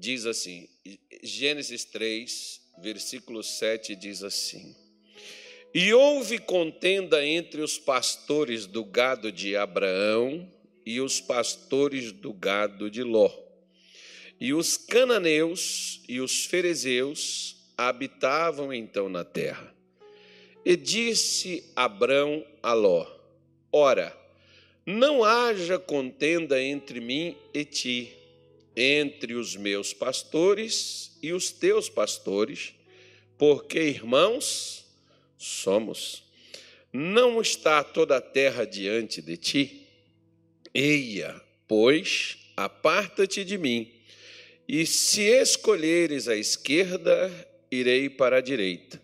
diz assim, Gênesis 3, versículo 7 diz assim: E houve contenda entre os pastores do gado de Abraão e os pastores do gado de Ló. E os cananeus e os ferezeus habitavam então na terra. E disse Abrão a Ló: Ora, não haja contenda entre mim e ti, entre os meus pastores e os teus pastores, porque irmãos somos. Não está toda a terra diante de ti? Eia, pois, aparta-te de mim, e se escolheres a esquerda, irei para a direita,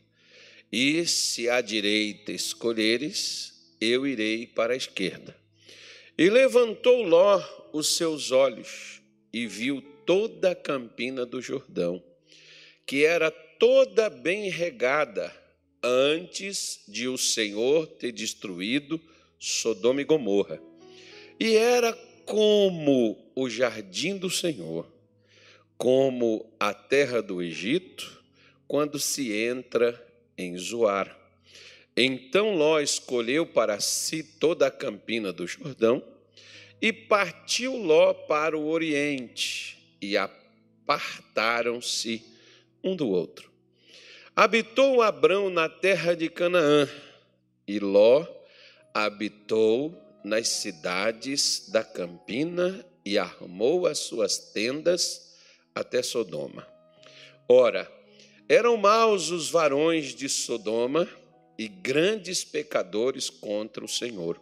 e se a direita escolheres, eu irei para a esquerda. E levantou Ló os seus olhos e viu toda a campina do Jordão, que era toda bem regada antes de o Senhor ter destruído Sodoma e Gomorra. E era como o jardim do Senhor, como a terra do Egito, quando se entra em Zoar. Então Ló escolheu para si toda a campina do Jordão e partiu Ló para o oriente e apartaram-se um do outro. Habitou Abrão na terra de Canaã e Ló habitou nas cidades da campina e armou as suas tendas até Sodoma. Ora, eram maus os varões de Sodoma e grandes pecadores contra o Senhor.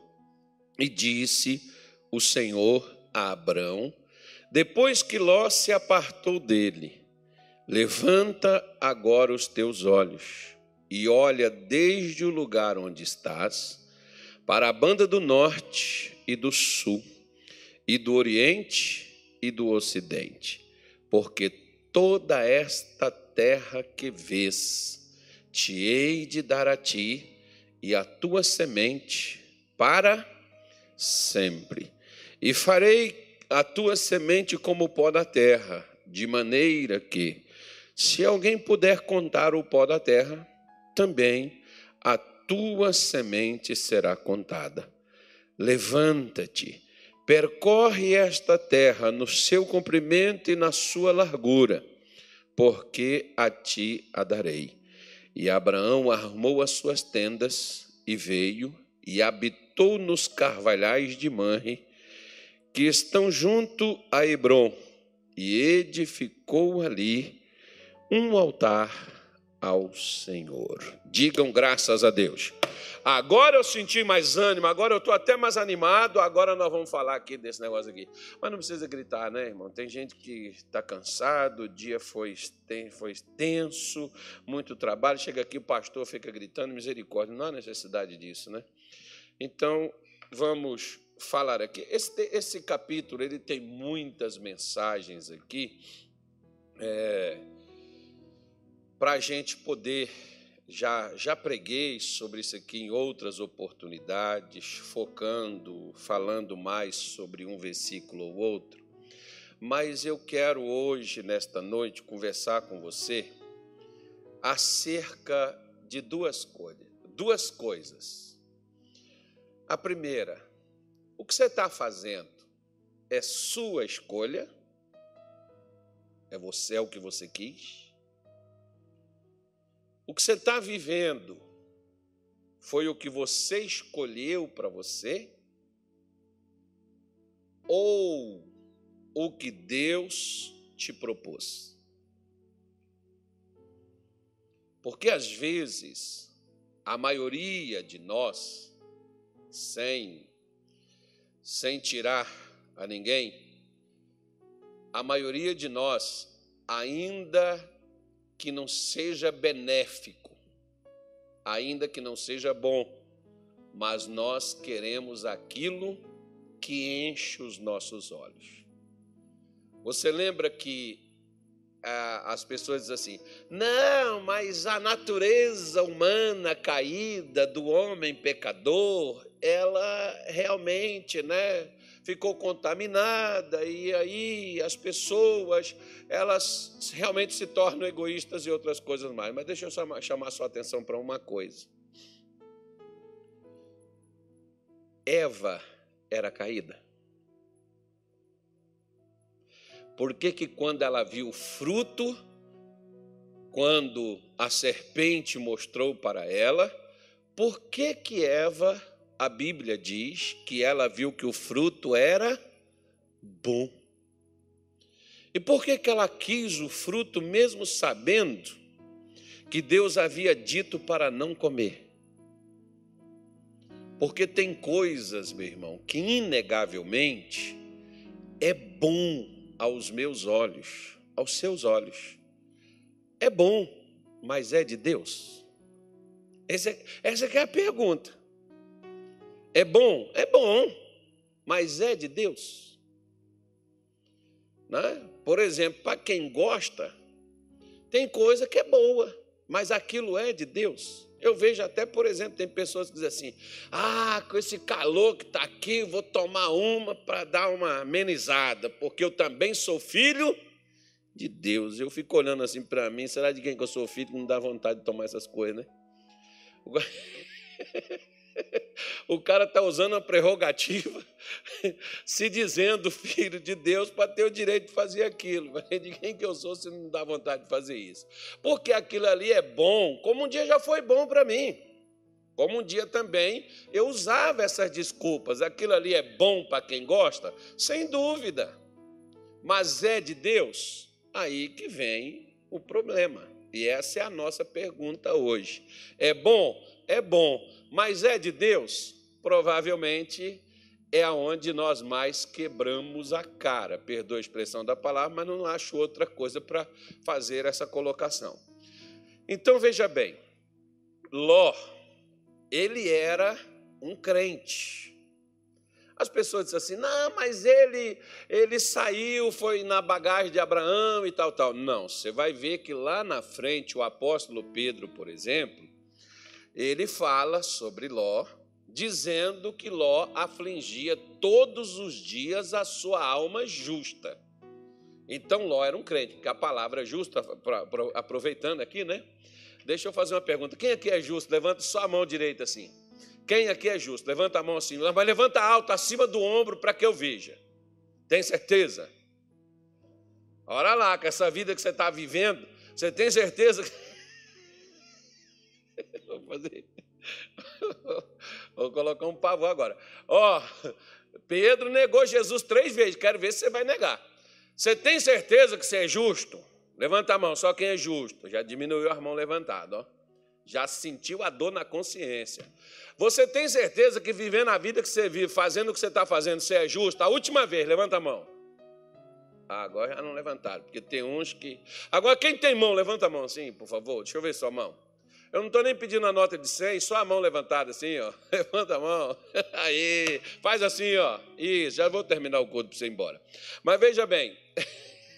E disse o Senhor a Abrão, depois que Ló se apartou dele: Levanta agora os teus olhos e olha desde o lugar onde estás para a banda do norte e do sul, e do oriente e do ocidente, porque toda esta terra que vês te hei de dar a ti e a tua semente para sempre. E farei a tua semente como o pó da terra, de maneira que, se alguém puder contar o pó da terra, também a tua semente será contada. Levanta-te, percorre esta terra no seu comprimento e na sua largura, porque a ti a darei e Abraão armou as suas tendas e veio e habitou nos carvalhais de Manre, que estão junto a Hebron, e edificou ali um altar ao Senhor. Digam graças a Deus. Agora eu senti mais ânimo, agora eu estou até mais animado, agora nós vamos falar aqui desse negócio aqui. Mas não precisa gritar, né, irmão? Tem gente que está cansado, o dia foi, foi tenso, muito trabalho, chega aqui o pastor fica gritando, misericórdia, não há necessidade disso, né? Então, vamos falar aqui. Esse, esse capítulo, ele tem muitas mensagens aqui, é, para a gente poder já, já preguei sobre isso aqui em outras oportunidades, focando, falando mais sobre um versículo ou outro, mas eu quero hoje, nesta noite, conversar com você acerca de duas coisas. Duas coisas. A primeira, o que você está fazendo é sua escolha, é você, é o que você quis o que você está vivendo foi o que você escolheu para você? Ou o que Deus te propôs? Porque às vezes, a maioria de nós, sem, sem tirar a ninguém, a maioria de nós ainda que não seja benéfico, ainda que não seja bom, mas nós queremos aquilo que enche os nossos olhos. Você lembra que as pessoas dizem assim: não, mas a natureza humana caída do homem pecador, ela realmente, né? ficou contaminada e aí as pessoas elas realmente se tornam egoístas e outras coisas mais. Mas deixa eu chamar, chamar sua atenção para uma coisa. Eva era caída. Por que, que quando ela viu o fruto, quando a serpente mostrou para ela, por que que Eva, a Bíblia diz que ela viu que o fruto era bom? E por que que ela quis o fruto mesmo sabendo que Deus havia dito para não comer? Porque tem coisas, meu irmão, que inegavelmente é bom aos meus olhos, aos seus olhos. É bom, mas é de Deus? Essa, é, essa é a pergunta. É bom? É bom, mas é de Deus? Né? Por exemplo, para quem gosta, tem coisa que é boa, mas aquilo é de Deus. Eu vejo até, por exemplo, tem pessoas que dizem assim: ah, com esse calor que está aqui, vou tomar uma para dar uma amenizada, porque eu também sou filho de Deus. Eu fico olhando assim para mim, será de quem que eu sou filho que não dá vontade de tomar essas coisas, né? O cara está usando a prerrogativa, se dizendo filho de Deus, para ter o direito de fazer aquilo. De quem que eu sou se não dá vontade de fazer isso? Porque aquilo ali é bom, como um dia já foi bom para mim. Como um dia também eu usava essas desculpas. Aquilo ali é bom para quem gosta? Sem dúvida. Mas é de Deus? Aí que vem o problema. E essa é a nossa pergunta hoje. É bom? É bom. Mas é de Deus? Provavelmente é aonde nós mais quebramos a cara. Perdoa a expressão da palavra, mas não acho outra coisa para fazer essa colocação. Então veja bem, Ló, ele era um crente. As pessoas dizem assim: não, mas ele, ele saiu, foi na bagagem de Abraão e tal, tal. Não, você vai ver que lá na frente, o apóstolo Pedro, por exemplo, ele fala sobre Ló, dizendo que Ló afligia todos os dias a sua alma justa. Então Ló era um crente, porque a palavra justa, pra, pra, aproveitando aqui, né? Deixa eu fazer uma pergunta: quem aqui é justo? Levanta só a mão direita assim. Quem aqui é justo? Levanta a mão assim, mas levanta alto, acima do ombro, para que eu veja. Tem certeza? Ora lá, com essa vida que você está vivendo, você tem certeza que. Fazer. Vou colocar um pavor agora. Ó, oh, Pedro negou Jesus três vezes. Quero ver se você vai negar. Você tem certeza que você é justo? Levanta a mão, só quem é justo. Já diminuiu a mão levantada, ó. Já sentiu a dor na consciência. Você tem certeza que vivendo a vida que você vive, fazendo o que você está fazendo, você é justo? A última vez, levanta a mão. Ah, agora já não levantaram, porque tem uns que. Agora, quem tem mão, levanta a mão assim, por favor. Deixa eu ver sua mão. Eu não estou nem pedindo a nota de 100, só a mão levantada assim, ó. Levanta a mão. Aí, faz assim, ó. Isso, já vou terminar o culto para você ir embora. Mas veja bem.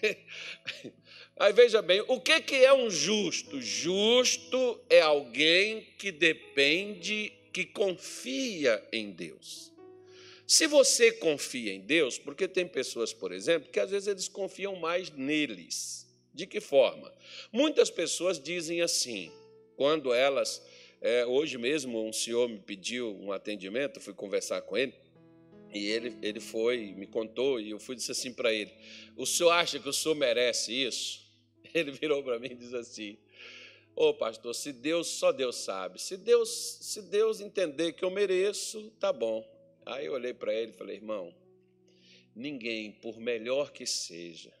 Aí veja bem, o que, que é um justo? Justo é alguém que depende, que confia em Deus. Se você confia em Deus, porque tem pessoas, por exemplo, que às vezes eles confiam mais neles. De que forma? Muitas pessoas dizem assim, quando elas. É, hoje mesmo, um senhor me pediu um atendimento, fui conversar com ele. E ele, ele foi, me contou, e eu fui disse assim para ele: O senhor acha que o senhor merece isso? Ele virou para mim e disse assim: Ô oh, pastor, se Deus, só Deus sabe. Se Deus, se Deus entender que eu mereço, tá bom. Aí eu olhei para ele e falei: irmão, ninguém, por melhor que seja,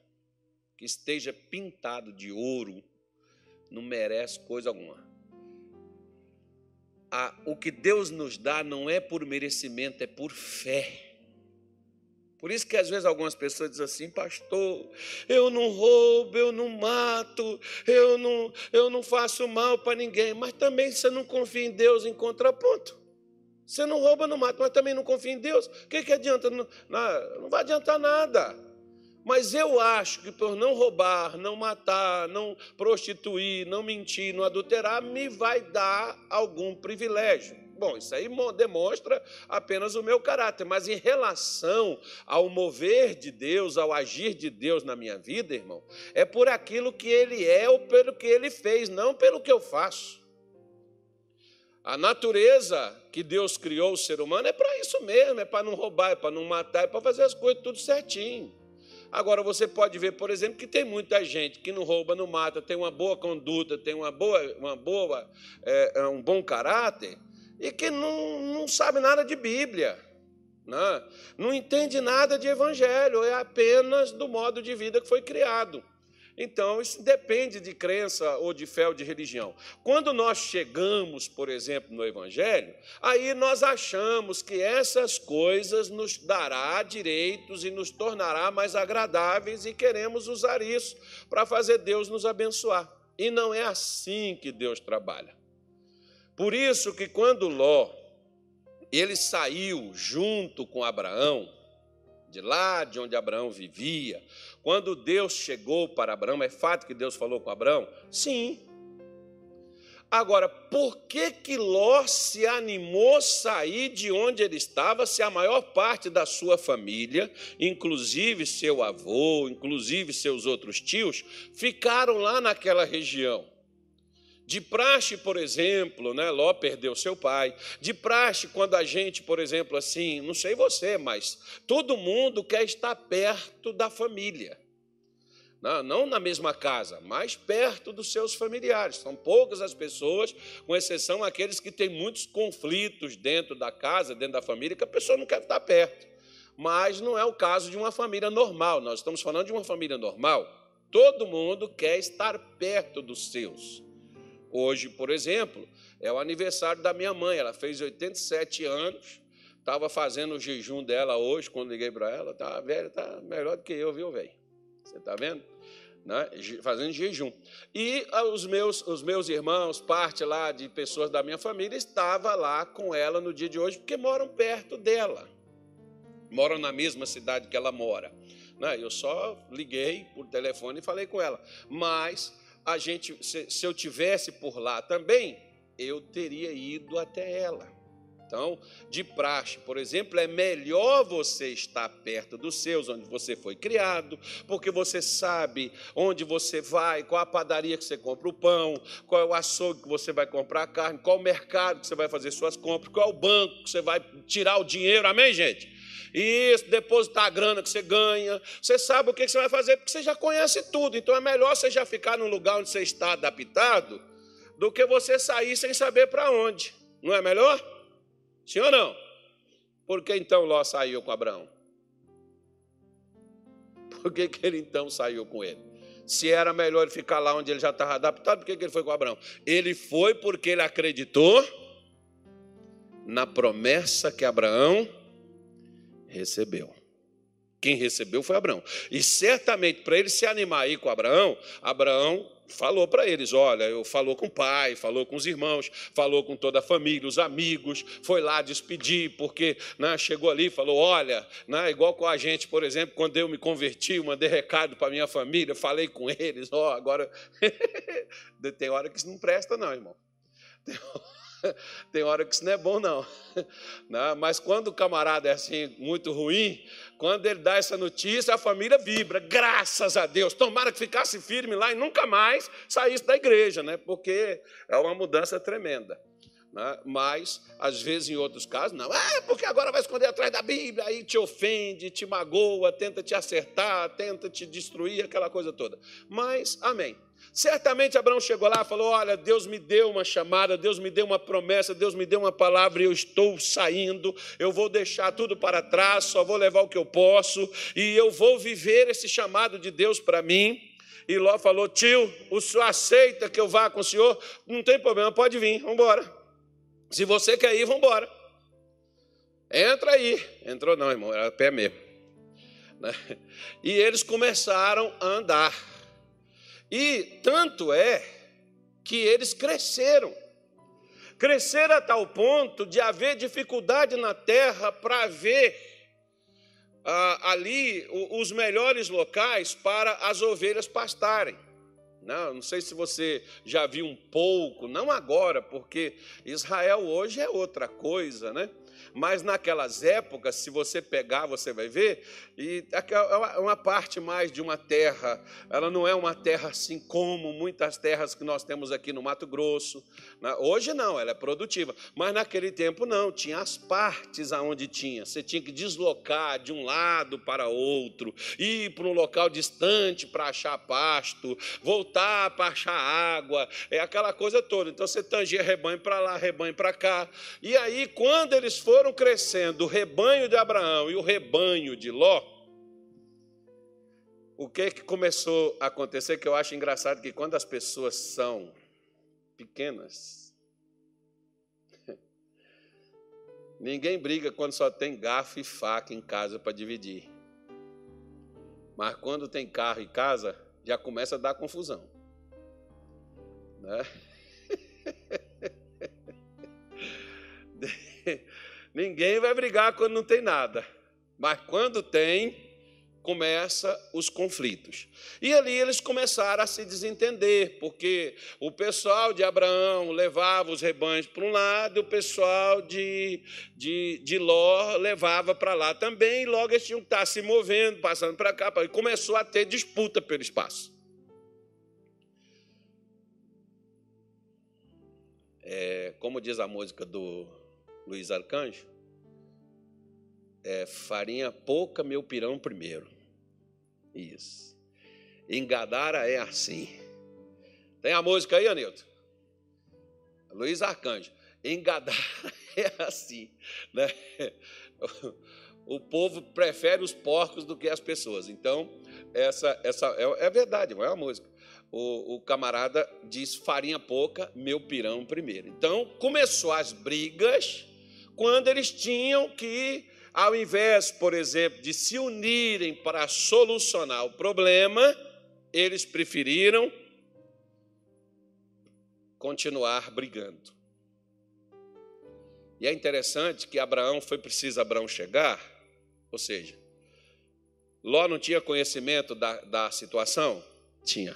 que esteja pintado de ouro, não merece coisa alguma. O que Deus nos dá não é por merecimento, é por fé. Por isso que às vezes algumas pessoas dizem assim, pastor, eu não roubo, eu não mato, eu não, eu não faço mal para ninguém, mas também você não confia em Deus em contraponto. Você não rouba, não mata, mas também não confia em Deus. O que, que adianta? Não, não vai adiantar nada. Mas eu acho que por não roubar, não matar, não prostituir, não mentir, não adulterar, me vai dar algum privilégio. Bom, isso aí demonstra apenas o meu caráter, mas em relação ao mover de Deus, ao agir de Deus na minha vida, irmão, é por aquilo que Ele é ou pelo que Ele fez, não pelo que eu faço. A natureza que Deus criou o ser humano é para isso mesmo, é para não roubar, é para não matar, é para fazer as coisas tudo certinho. Agora você pode ver, por exemplo, que tem muita gente que não rouba, não mata, tem uma boa conduta, tem uma boa, uma boa, é, é um bom caráter e que não, não sabe nada de Bíblia, né? não entende nada de Evangelho, é apenas do modo de vida que foi criado. Então, isso depende de crença ou de fé ou de religião. Quando nós chegamos, por exemplo, no Evangelho, aí nós achamos que essas coisas nos dará direitos e nos tornará mais agradáveis e queremos usar isso para fazer Deus nos abençoar. E não é assim que Deus trabalha. Por isso que quando Ló ele saiu junto com Abraão, de lá de onde Abraão vivia, quando Deus chegou para Abraão, é fato que Deus falou com Abraão? Sim. Agora, por que que Ló se animou a sair de onde ele estava, se a maior parte da sua família, inclusive seu avô, inclusive seus outros tios, ficaram lá naquela região? De praxe, por exemplo, né, Ló perdeu seu pai. De praxe, quando a gente, por exemplo, assim, não sei você, mas todo mundo quer estar perto da família. Não, não na mesma casa, mas perto dos seus familiares. São poucas as pessoas, com exceção aqueles que têm muitos conflitos dentro da casa, dentro da família, que a pessoa não quer estar perto. Mas não é o caso de uma família normal. Nós estamos falando de uma família normal. Todo mundo quer estar perto dos seus. Hoje, por exemplo, é o aniversário da minha mãe. Ela fez 87 anos. Estava fazendo o jejum dela hoje, quando liguei para ela. Tá velha, tá melhor do que eu, viu, velho? Você está vendo? Né? Fazendo jejum. E ah, os meus, os meus irmãos, parte lá de pessoas da minha família, estava lá com ela no dia de hoje, porque moram perto dela. Moram na mesma cidade que ela mora. Né? Eu só liguei por telefone e falei com ela. Mas a gente, se, se eu tivesse por lá também, eu teria ido até ela. Então, de praxe, por exemplo, é melhor você estar perto dos seus, onde você foi criado, porque você sabe onde você vai, qual a padaria que você compra o pão, qual é o açougue que você vai comprar a carne, qual o mercado que você vai fazer suas compras, qual é o banco que você vai tirar o dinheiro, amém, gente? Isso, depositar a grana que você ganha. Você sabe o que você vai fazer, porque você já conhece tudo. Então é melhor você já ficar no lugar onde você está adaptado do que você sair sem saber para onde. Não é melhor? Sim ou não? Por que então Ló saiu com Abraão? Por que, que ele então saiu com ele? Se era melhor ele ficar lá onde ele já estava adaptado, por que, que ele foi com Abraão? Ele foi porque ele acreditou na promessa que Abraão recebeu. Quem recebeu foi Abraão. E certamente, para ele se animar aí com Abraão, Abraão falou para eles: olha, eu falou com o pai, falou com os irmãos, falou com toda a família, os amigos, foi lá despedir, porque né, chegou ali e falou: olha, né, igual com a gente, por exemplo, quando eu me converti, eu mandei recado para minha família, falei com eles, ó, oh, agora tem hora que isso não presta, não, irmão. Tem hora Tem hora que isso não é bom, não. não. Mas quando o camarada é assim, muito ruim, quando ele dá essa notícia, a família vibra, graças a Deus. Tomara que ficasse firme lá e nunca mais saísse da igreja, né? porque é uma mudança tremenda. Né? Mas, às vezes, em outros casos, não. É porque agora vai esconder atrás da Bíblia, aí te ofende, te magoa, tenta te acertar, tenta te destruir, aquela coisa toda. Mas, amém. Certamente Abraão chegou lá e falou: Olha, Deus me deu uma chamada, Deus me deu uma promessa, Deus me deu uma palavra e eu estou saindo. Eu vou deixar tudo para trás, só vou levar o que eu posso e eu vou viver esse chamado de Deus para mim. E Ló falou: Tio, o senhor aceita que eu vá com o senhor? Não tem problema, pode vir, vamos embora. Se você quer ir, vamos embora. Entra aí. Entrou não, irmão, era pé mesmo. Né? E eles começaram a andar. E tanto é que eles cresceram. Cresceram a tal ponto de haver dificuldade na terra para ver ah, ali os melhores locais para as ovelhas pastarem. Não, não sei se você já viu um pouco, não agora, porque Israel hoje é outra coisa, né? Mas naquelas épocas, se você pegar, você vai ver, e é uma parte mais de uma terra, ela não é uma terra assim como muitas terras que nós temos aqui no Mato Grosso. Né? Hoje não, ela é produtiva, mas naquele tempo não, tinha as partes aonde tinha. Você tinha que deslocar de um lado para outro, ir para um local distante para achar pasto, voltar para achar água, é aquela coisa toda. Então você tangia rebanho para lá, rebanho para cá. E aí, quando eles foram foram crescendo o rebanho de Abraão e o rebanho de Ló, o que, que começou a acontecer? Que eu acho engraçado que quando as pessoas são pequenas, ninguém briga quando só tem garfo e faca em casa para dividir. Mas quando tem carro e casa, já começa a dar confusão. Né? Ninguém vai brigar quando não tem nada, mas quando tem, começa os conflitos. E ali eles começaram a se desentender, porque o pessoal de Abraão levava os rebanhos para um lado, o pessoal de, de, de Ló levava para lá também, e logo eles tinham que estar se movendo, passando para cá, e começou a ter disputa pelo espaço. É, como diz a música do Luiz Arcanjo, é farinha pouca, meu pirão primeiro. Isso. Engadara é assim. Tem a música aí, Anilton? Luiz Arcanjo. Engadara é assim. Né? O povo prefere os porcos do que as pessoas. Então, essa, essa é, é verdade, é uma música. O, o, camarada diz farinha pouca, meu pirão primeiro. Então, começou as brigas quando eles tinham que, ao invés, por exemplo, de se unirem para solucionar o problema, eles preferiram continuar brigando. E é interessante que Abraão foi preciso Abraão chegar, ou seja, Ló não tinha conhecimento da, da situação? Tinha.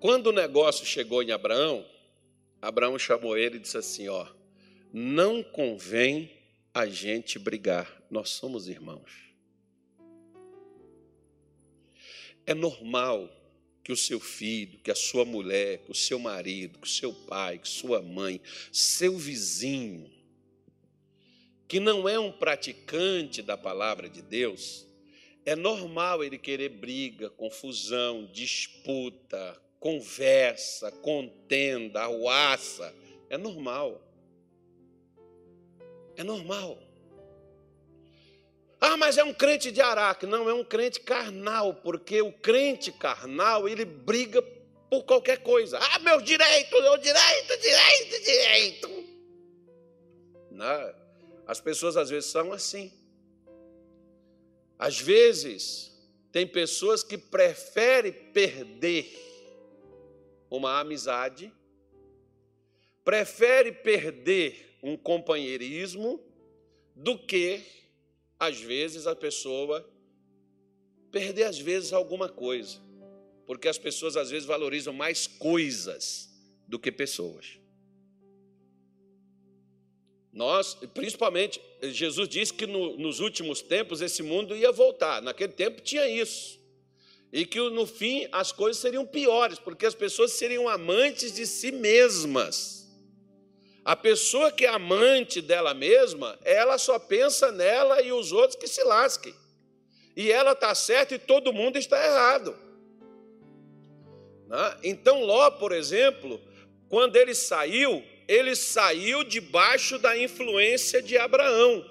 Quando o negócio chegou em Abraão, Abraão chamou ele e disse assim: Ó, não convém a gente brigar, nós somos irmãos. É normal que o seu filho, que a sua mulher, que o seu marido, que o seu pai, que sua mãe, seu vizinho, que não é um praticante da palavra de Deus, é normal ele querer briga, confusão, disputa, conversa, contenda, arruaça. É normal. É normal. Ah, mas é um crente de Araque. Não, é um crente carnal, porque o crente carnal, ele briga por qualquer coisa. Ah, meu direito, meu direito, direito, direito. Não, as pessoas às vezes são assim. Às vezes, tem pessoas que preferem perder uma amizade, prefere perder um companheirismo do que, às vezes, a pessoa perder, às vezes, alguma coisa. Porque as pessoas, às vezes, valorizam mais coisas do que pessoas. Nós, principalmente, Jesus disse que no, nos últimos tempos esse mundo ia voltar. Naquele tempo tinha isso e que no fim as coisas seriam piores, porque as pessoas seriam amantes de si mesmas. A pessoa que é amante dela mesma, ela só pensa nela e os outros que se lasquem. E ela está certa e todo mundo está errado. Né? Então, Ló, por exemplo, quando ele saiu, ele saiu debaixo da influência de Abraão.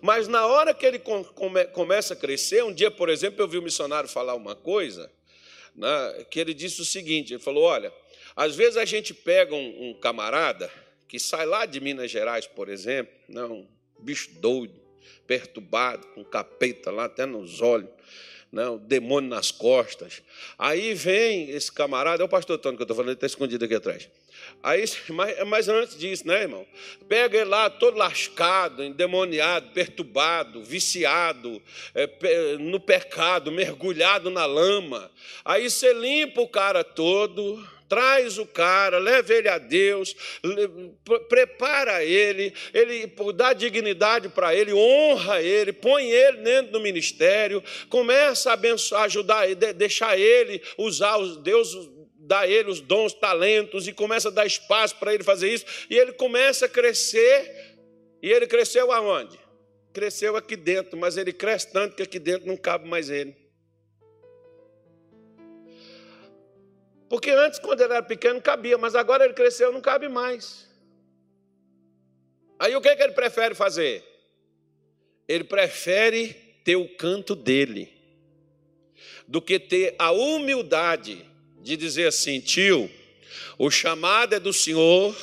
Mas na hora que ele come, começa a crescer, um dia, por exemplo, eu vi um missionário falar uma coisa, né, que ele disse o seguinte: ele falou, olha, às vezes a gente pega um, um camarada que sai lá de Minas Gerais, por exemplo, né, um bicho doido, perturbado, com capeta lá até nos olhos, né, demônio nas costas. Aí vem esse camarada, é o pastor Tony que eu estou falando, ele está escondido aqui atrás. Aí, mas, mas antes disso, né, irmão? Pega ele lá todo lascado, endemoniado, perturbado, viciado, é, no pecado, mergulhado na lama. Aí você limpa o cara todo, traz o cara, leva ele a Deus, prepara ele, ele dá dignidade para ele, honra ele, põe ele dentro do ministério, começa a abençoar, ajudar, deixar ele usar os Deus dá a ele os dons, talentos e começa a dar espaço para ele fazer isso, e ele começa a crescer. E ele cresceu aonde? Cresceu aqui dentro, mas ele cresce tanto que aqui dentro não cabe mais ele. Porque antes, quando ele era pequeno, cabia, mas agora ele cresceu, não cabe mais. Aí o que, é que ele prefere fazer? Ele prefere ter o canto dele, do que ter a humildade de dizer assim: tio, o chamado é do Senhor,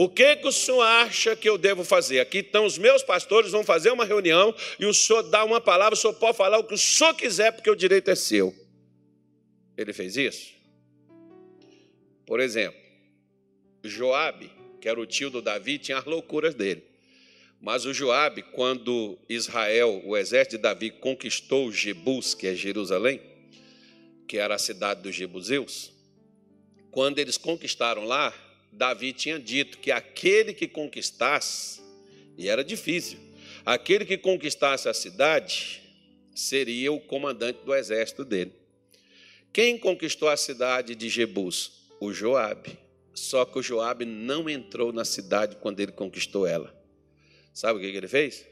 o que, que o senhor acha que eu devo fazer? Aqui estão os meus pastores, vão fazer uma reunião e o senhor dá uma palavra, o senhor pode falar o que o senhor quiser, porque o direito é seu. Ele fez isso? Por exemplo, Joabe, que era o tio do Davi, tinha as loucuras dele. Mas o Joabe, quando Israel, o exército de Davi, conquistou Jebus, que é Jerusalém, que era a cidade dos Jebuseus, quando eles conquistaram lá, Davi tinha dito que aquele que conquistasse, e era difícil, aquele que conquistasse a cidade seria o comandante do exército dele. Quem conquistou a cidade de Jebus? o Joabe. Só que o Joabe não entrou na cidade quando ele conquistou ela. Sabe o que ele fez?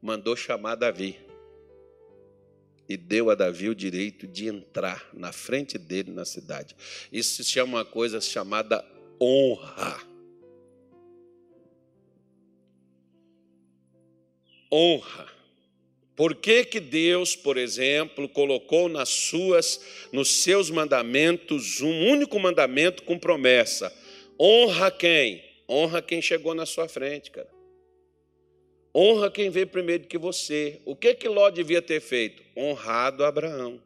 Mandou chamar Davi. E deu a Davi o direito de entrar na frente dele na cidade. Isso se chama uma coisa chamada honra. Honra. Por que, que Deus, por exemplo, colocou nas suas, nos seus mandamentos um único mandamento com promessa? Honra quem? Honra quem chegou na sua frente, cara. Honra quem veio primeiro que você. O que que Ló devia ter feito? Honrado Abraão.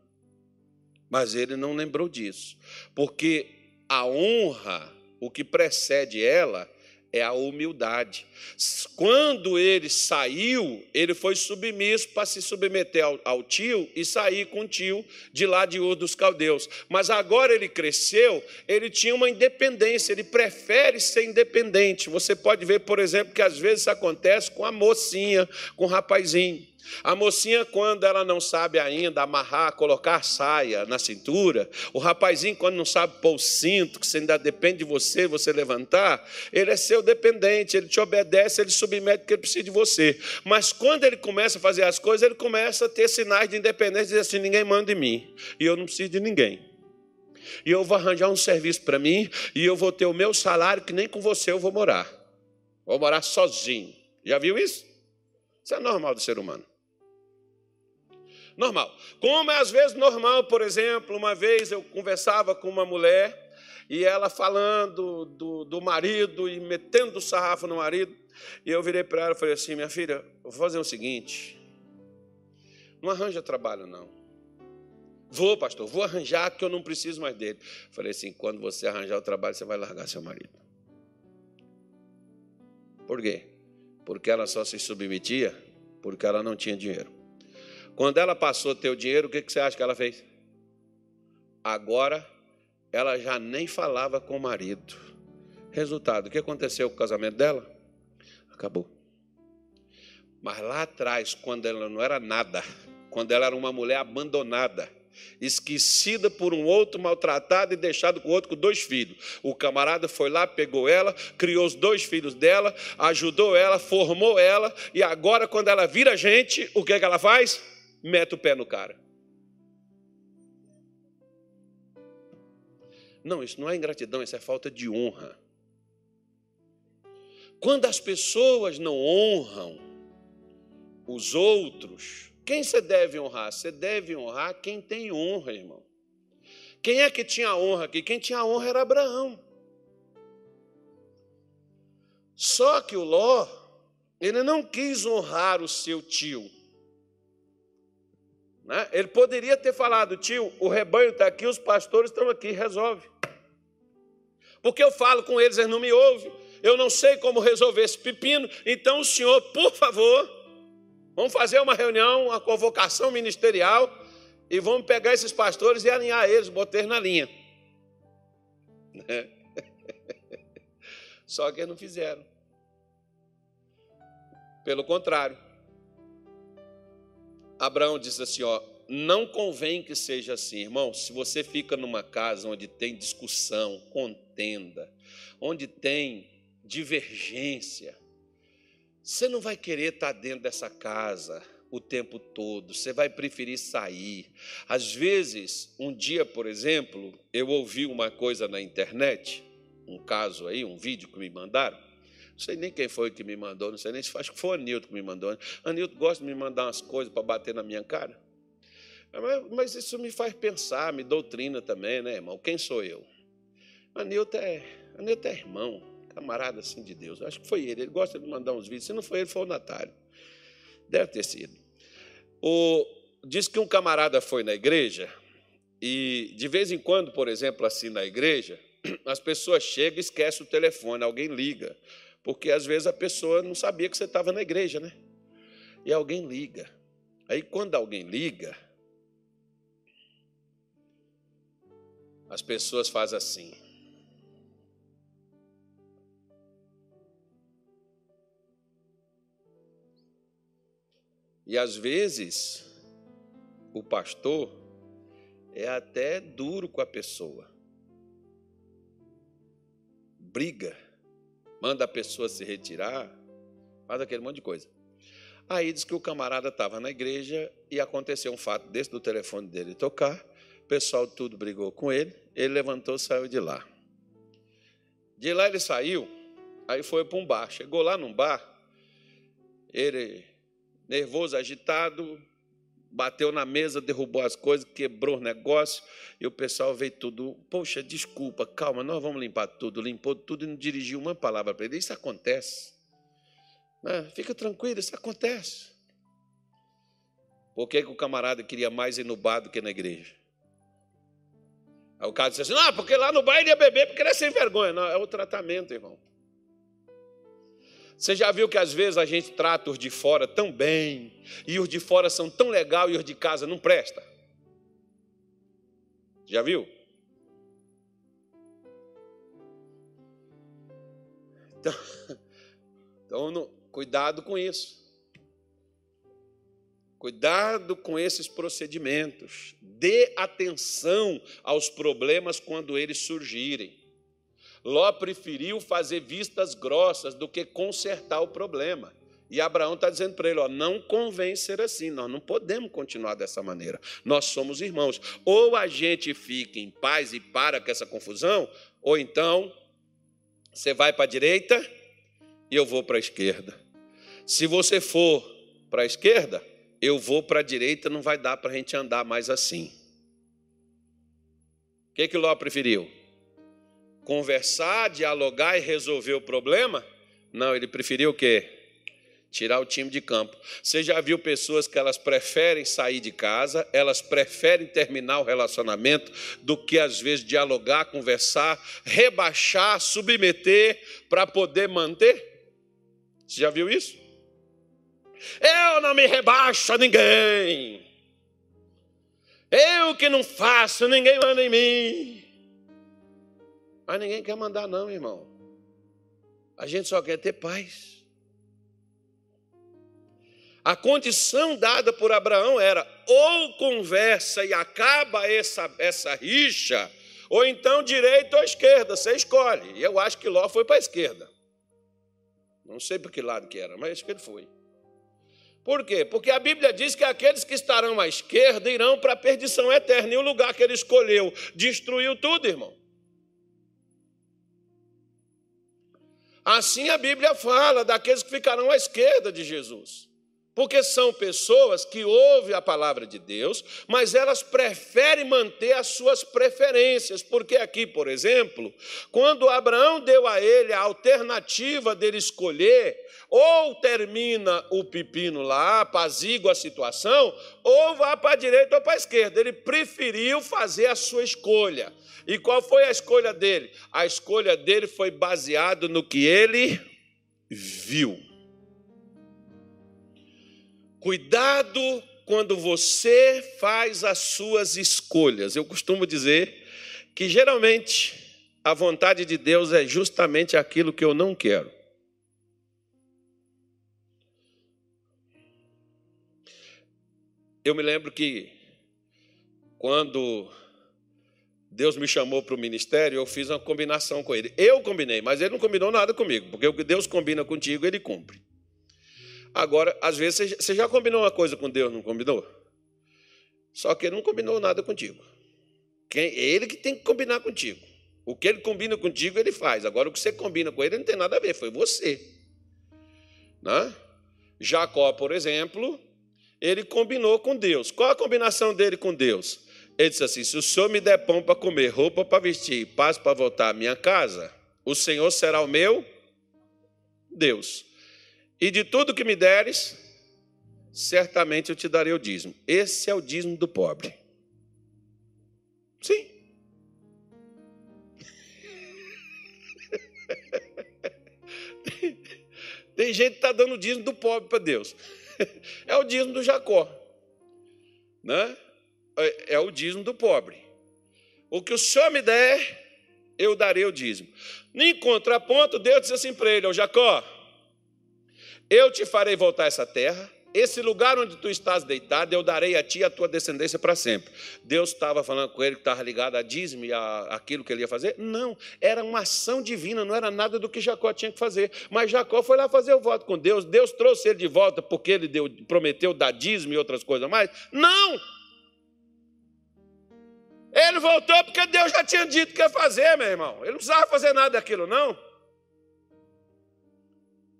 Mas ele não lembrou disso. Porque a honra, o que precede ela, é a humildade. Quando ele saiu, ele foi submisso para se submeter ao, ao, tio e sair com o tio de lá de Ur dos Caldeus. Mas agora ele cresceu, ele tinha uma independência, ele prefere ser independente. Você pode ver, por exemplo, que às vezes acontece com a mocinha, com o rapazinho. A mocinha, quando ela não sabe ainda amarrar, colocar saia na cintura, o rapazinho, quando não sabe pôr o cinto, que você ainda depende de você, você levantar, ele é seu dependente, ele te obedece, ele submete porque ele precisa de você. Mas quando ele começa a fazer as coisas, ele começa a ter sinais de independência, dizer assim: ninguém manda em mim, e eu não preciso de ninguém. E eu vou arranjar um serviço para mim, e eu vou ter o meu salário, que nem com você eu vou morar. Vou morar sozinho. Já viu isso? Isso é normal do ser humano normal. Como é às vezes normal, por exemplo, uma vez eu conversava com uma mulher e ela falando do, do marido e metendo o sarrafo no marido, e eu virei para ela e falei assim: minha filha, vou fazer o seguinte, não arranja trabalho não. Vou, pastor, vou arranjar que eu não preciso mais dele. Falei assim: quando você arranjar o trabalho, você vai largar seu marido. Por quê? Porque ela só se submetia porque ela não tinha dinheiro. Quando ela passou o dinheiro, o que você acha que ela fez? Agora, ela já nem falava com o marido. Resultado, o que aconteceu com o casamento dela? Acabou. Mas lá atrás, quando ela não era nada, quando ela era uma mulher abandonada, esquecida por um outro, maltratada e deixado com outro com dois filhos. O camarada foi lá, pegou ela, criou os dois filhos dela, ajudou ela, formou ela, e agora, quando ela vira gente, o que, é que ela faz? Mete o pé no cara. Não, isso não é ingratidão, isso é falta de honra. Quando as pessoas não honram os outros, quem você deve honrar? Você deve honrar quem tem honra, irmão. Quem é que tinha honra aqui? Quem tinha honra era Abraão. Só que o Ló, ele não quis honrar o seu tio. Né? Ele poderia ter falado, tio, o rebanho está aqui, os pastores estão aqui, resolve. Porque eu falo com eles, eles não me ouvem. Eu não sei como resolver esse pepino. Então, o senhor, por favor, vamos fazer uma reunião, uma convocação ministerial e vamos pegar esses pastores e alinhar eles, botar eles na linha. Só que eles não fizeram. Pelo contrário, Abraão disse assim: ó, não convém que seja assim, irmão. Se você fica numa casa onde tem discussão, contenda, onde tem divergência, você não vai querer estar dentro dessa casa o tempo todo, você vai preferir sair. Às vezes, um dia, por exemplo, eu ouvi uma coisa na internet, um caso aí, um vídeo que me mandaram. Não sei nem quem foi que me mandou, não sei nem se acho que foi o Anilton que me mandou. Anilton gosta de me mandar umas coisas para bater na minha cara. Mas isso me faz pensar, me doutrina também, né, irmão? Quem sou eu? Anilton é, Anilton é irmão, camarada assim de Deus. Acho que foi ele. Ele gosta de mandar uns vídeos. Se não foi ele, foi o Natário. Deve ter sido. O, diz que um camarada foi na igreja e, de vez em quando, por exemplo, assim na igreja, as pessoas chegam e esquecem o telefone, alguém liga. Porque às vezes a pessoa não sabia que você estava na igreja, né? E alguém liga. Aí quando alguém liga, as pessoas fazem assim. E às vezes, o pastor é até duro com a pessoa. Briga, manda a pessoa se retirar, faz aquele monte de coisa. Aí diz que o camarada estava na igreja e aconteceu um fato desse do telefone dele tocar. O pessoal tudo brigou com ele. Ele levantou e saiu de lá. De lá ele saiu, aí foi para um bar. Chegou lá num bar, ele nervoso, agitado, bateu na mesa, derrubou as coisas, quebrou o negócio, e o pessoal veio tudo, poxa, desculpa, calma, nós vamos limpar tudo, limpou tudo e não dirigiu uma palavra para ele. Isso acontece. Né? Fica tranquilo, isso acontece. Por que, que o camarada queria mais ir no bar do que na igreja? Aí o cara disse assim, não, porque lá no bar ele ia beber porque ele é sem vergonha. Não, é o tratamento, irmão. Você já viu que às vezes a gente trata os de fora tão bem, e os de fora são tão legal e os de casa não presta? Já viu? Então, então cuidado com isso. Cuidado com esses procedimentos. Dê atenção aos problemas quando eles surgirem. Ló preferiu fazer vistas grossas do que consertar o problema. E Abraão está dizendo para ele: ó, não convém ser assim, nós não podemos continuar dessa maneira. Nós somos irmãos. Ou a gente fica em paz e para com essa confusão, ou então você vai para a direita e eu vou para a esquerda. Se você for para a esquerda, eu vou para a direita, não vai dar para a gente andar mais assim. O que, que Ló preferiu? Conversar, dialogar e resolver o problema? Não, ele preferiu o quê? Tirar o time de campo. Você já viu pessoas que elas preferem sair de casa, elas preferem terminar o relacionamento do que às vezes dialogar, conversar, rebaixar, submeter para poder manter? Você já viu isso? Eu não me rebaixo a ninguém. Eu que não faço, ninguém manda em mim. Mas ninguém quer mandar, não, irmão. A gente só quer ter paz. A condição dada por Abraão era ou conversa e acaba essa, essa rixa, ou então direita ou esquerda, você escolhe. E eu acho que Ló foi para a esquerda. Não sei para que lado que era, mas acho que ele foi. Por quê? Porque a Bíblia diz que aqueles que estarão à esquerda irão para a perdição eterna. E o lugar que ele escolheu destruiu tudo, irmão. Assim a Bíblia fala daqueles que ficarão à esquerda de Jesus. Porque são pessoas que ouvem a palavra de Deus, mas elas preferem manter as suas preferências. Porque aqui, por exemplo, quando Abraão deu a ele a alternativa dele escolher, ou termina o pepino lá, apazigua a situação, ou vá para a direita ou para a esquerda. Ele preferiu fazer a sua escolha. E qual foi a escolha dele? A escolha dele foi baseada no que ele viu. Cuidado quando você faz as suas escolhas. Eu costumo dizer que geralmente a vontade de Deus é justamente aquilo que eu não quero. Eu me lembro que quando Deus me chamou para o ministério, eu fiz uma combinação com ele. Eu combinei, mas ele não combinou nada comigo, porque o que Deus combina contigo, ele cumpre. Agora, às vezes, você já combinou uma coisa com Deus, não combinou? Só que ele não combinou nada contigo. Quem, ele que tem que combinar contigo. O que ele combina contigo, ele faz. Agora, o que você combina com ele não tem nada a ver, foi você. Né? Jacó, por exemplo, ele combinou com Deus. Qual a combinação dele com Deus? Ele disse assim: Se o senhor me der pão para comer, roupa para vestir, paz para voltar à minha casa, o Senhor será o meu Deus. E de tudo que me deres, certamente eu te darei o dízimo. Esse é o dízimo do pobre. Sim. Tem gente que está dando o dízimo do pobre para Deus. É o dízimo do Jacó. Né? É, é o dízimo do pobre. O que o Senhor me der, eu darei o dízimo. Em contraponto, Deus disse assim para ele: Ó Jacó, eu te farei voltar essa terra, esse lugar onde tu estás deitado, eu darei a ti e a tua descendência para sempre. Deus estava falando com ele que estava ligado a dízimo e a aquilo que ele ia fazer? Não, era uma ação divina, não era nada do que Jacó tinha que fazer. Mas Jacó foi lá fazer o voto com Deus, Deus trouxe ele de volta porque ele deu, prometeu dar dízimo e outras coisas mais? Não! Ele voltou porque Deus já tinha dito que ia fazer, meu irmão. Ele não precisava fazer nada daquilo, não.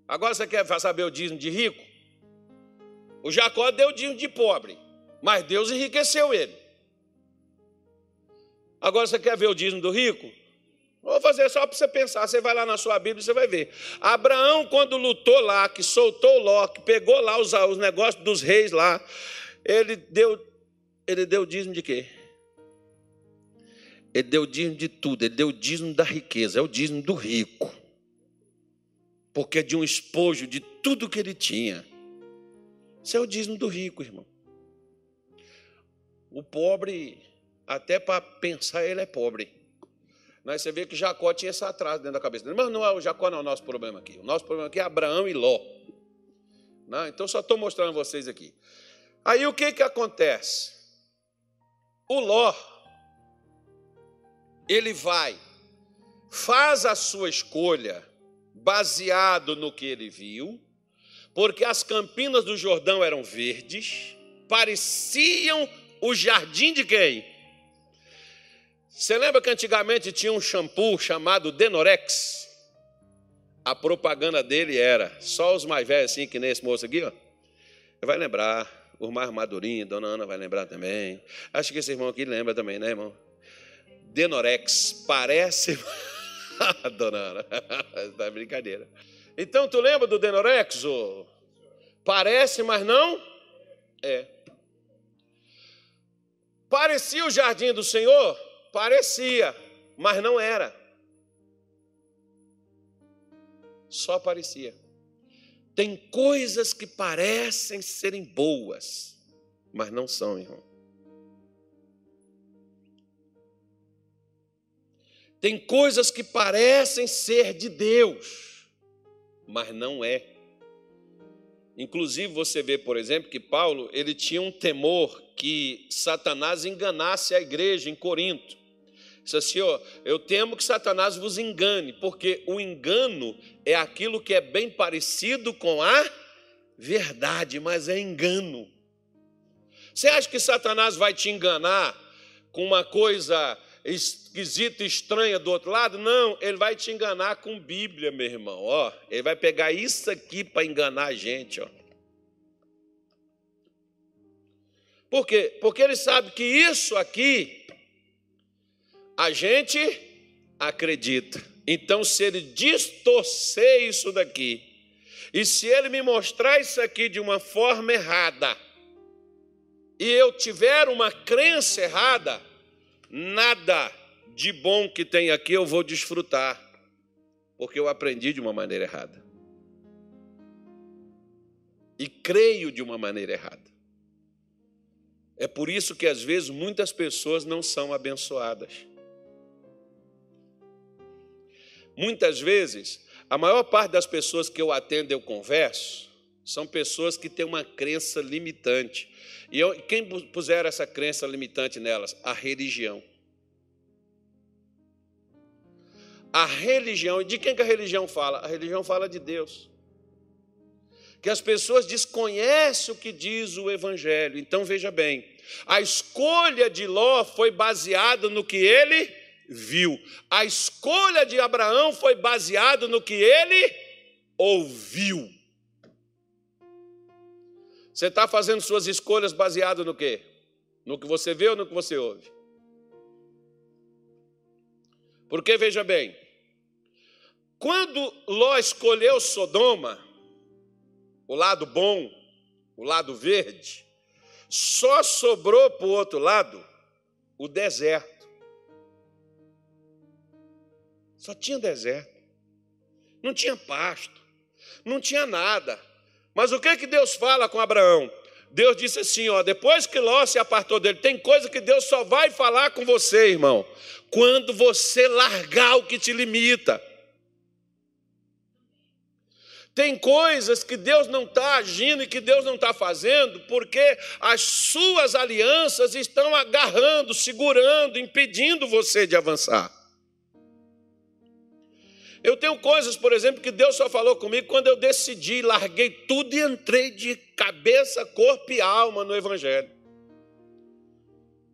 Agora você quer saber o dízimo de rico? O Jacó deu o dízimo de pobre, mas Deus enriqueceu ele. Agora você quer ver o dízimo do rico? Vou fazer só para você pensar. Você vai lá na sua Bíblia e você vai ver. Abraão, quando lutou lá, que soltou Ló, que pegou lá os, os negócios dos reis lá, ele deu, ele deu dízimo de quê? Ele deu o dízimo de tudo, ele deu o dízimo da riqueza, é o dízimo do rico porque de um espojo de tudo que ele tinha. Isso é o dízimo do rico, irmão. O pobre, até para pensar, ele é pobre. Mas você vê que Jacó tinha esse atraso dentro da cabeça dele. Mas não é o Jacó, não é o nosso problema aqui. O nosso problema aqui é Abraão e Ló. Não, então só estou mostrando vocês aqui. Aí o que, que acontece? O Ló, ele vai, faz a sua escolha, baseado no que ele viu, porque as campinas do Jordão eram verdes, pareciam o jardim de quem? Você lembra que antigamente tinha um shampoo chamado Denorex? A propaganda dele era só os mais velhos, assim, que nem esse moço aqui, ó. Vai lembrar, os mais madurinhos, dona Ana vai lembrar também. Acho que esse irmão aqui lembra também, né, irmão? Denorex, parece. Dona Ana, tá brincadeira. Então, tu lembra do Denorexo? Parece, mas não é. Parecia o jardim do Senhor? Parecia, mas não era. Só parecia. Tem coisas que parecem serem boas, mas não são, irmão. Tem coisas que parecem ser de Deus, mas não é. Inclusive você vê, por exemplo, que Paulo, ele tinha um temor que Satanás enganasse a igreja em Corinto. Disse assim, ó, eu temo que Satanás vos engane, porque o engano é aquilo que é bem parecido com a verdade, mas é engano. Você acha que Satanás vai te enganar com uma coisa esquisita, estranha do outro lado? Não, ele vai te enganar com Bíblia, meu irmão. Ó, ele vai pegar isso aqui para enganar a gente, ó. Por quê? Porque ele sabe que isso aqui a gente acredita. Então, se ele distorcer isso daqui, e se ele me mostrar isso aqui de uma forma errada, e eu tiver uma crença errada, nada de bom que tem aqui eu vou desfrutar, porque eu aprendi de uma maneira errada. E creio de uma maneira errada. É por isso que às vezes muitas pessoas não são abençoadas. Muitas vezes, a maior parte das pessoas que eu atendo, eu converso, são pessoas que têm uma crença limitante. E eu, quem puser essa crença limitante nelas? A religião. A religião, de quem que a religião fala? A religião fala de Deus que as pessoas desconhecem o que diz o Evangelho. Então veja bem, a escolha de Ló foi baseada no que ele viu, a escolha de Abraão foi baseada no que ele ouviu. Você está fazendo suas escolhas baseado no quê? No que você vê ou no que você ouve? Porque veja bem, quando Ló escolheu Sodoma, o lado bom, o lado verde, só sobrou para o outro lado o deserto. Só tinha deserto. Não tinha pasto. Não tinha nada. Mas o que que Deus fala com Abraão? Deus disse assim, ó, depois que Ló se apartou dele, tem coisa que Deus só vai falar com você, irmão, quando você largar o que te limita. Tem coisas que Deus não está agindo e que Deus não está fazendo porque as suas alianças estão agarrando, segurando, impedindo você de avançar. Eu tenho coisas, por exemplo, que Deus só falou comigo quando eu decidi, larguei tudo e entrei de cabeça, corpo e alma no Evangelho.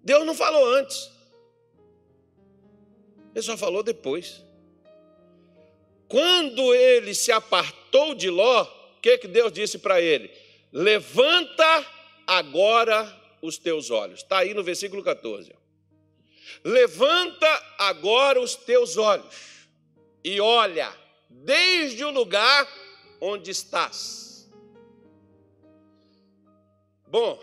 Deus não falou antes, Ele só falou depois. Quando ele se apartou de Ló, o que, que Deus disse para ele? Levanta agora os teus olhos. Está aí no versículo 14. Levanta agora os teus olhos e olha desde o lugar onde estás. Bom,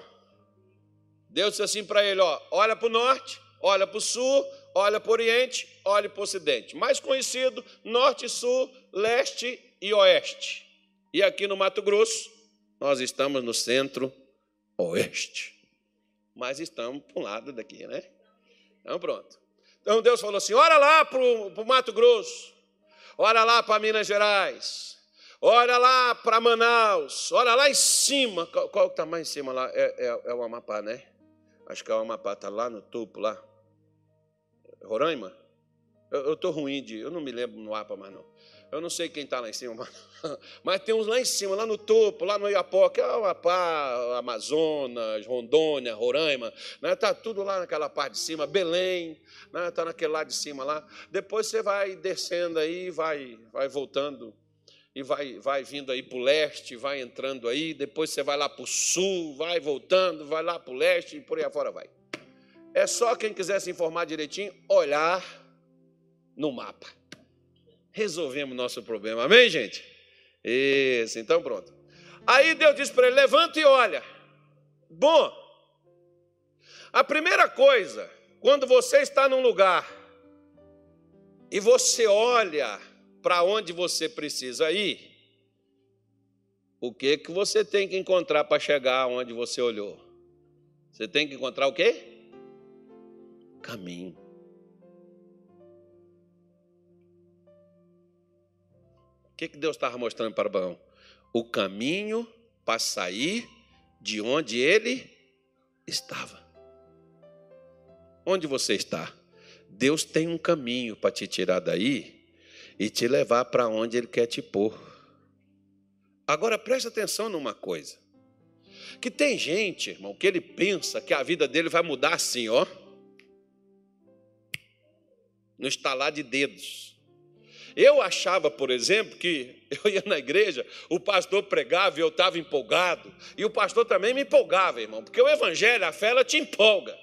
Deus disse assim para ele: ó, olha para o norte, olha para o sul, olha para o Oriente, olha para o Ocidente. Mais conhecido, Norte, Sul, Leste e Oeste. E aqui no Mato Grosso, nós estamos no centro-oeste. Mas estamos para um lado daqui, né? Então, pronto. Então Deus falou assim: olha lá para o Mato Grosso, olha lá para Minas Gerais, olha lá para Manaus, olha lá em cima. Qual, qual está mais em cima lá? É, é, é o Amapá, né? Acho que é o Amapá, está lá no topo lá. Roraima? Eu estou ruim de. Eu não me lembro no mapa mais não. Eu não sei quem está lá em cima, mas, tem uns lá em cima, lá no topo, lá no Iapó, que é o Amapá, Amazonas, Rondônia, Roraima, né? Tá tudo lá naquela parte de cima, Belém, né? Tá naquele lado de cima lá. Depois você vai descendo aí, vai, vai voltando e vai, vai vindo aí para o leste, vai entrando aí, depois você vai lá para o sul, vai voltando, vai lá para o leste e por aí afora vai. É só quem quiser se informar direitinho, olhar no mapa. Resolvemos nosso problema. Amém, gente? Isso, então pronto. Aí Deus disse para ele: levanta e olha. Bom, a primeira coisa, quando você está num lugar e você olha para onde você precisa ir, o que que você tem que encontrar para chegar onde você olhou? Você tem que encontrar o quê? caminho. Que, que Deus estava mostrando para Abraão? O caminho para sair de onde ele estava. Onde você está? Deus tem um caminho para te tirar daí e te levar para onde Ele quer te pôr. Agora preste atenção numa coisa: que tem gente, irmão, que ele pensa que a vida dele vai mudar assim, ó no estalar de dedos. Eu achava, por exemplo, que eu ia na igreja, o pastor pregava e eu estava empolgado, e o pastor também me empolgava, irmão, porque o evangelho, a fé, ela te empolga.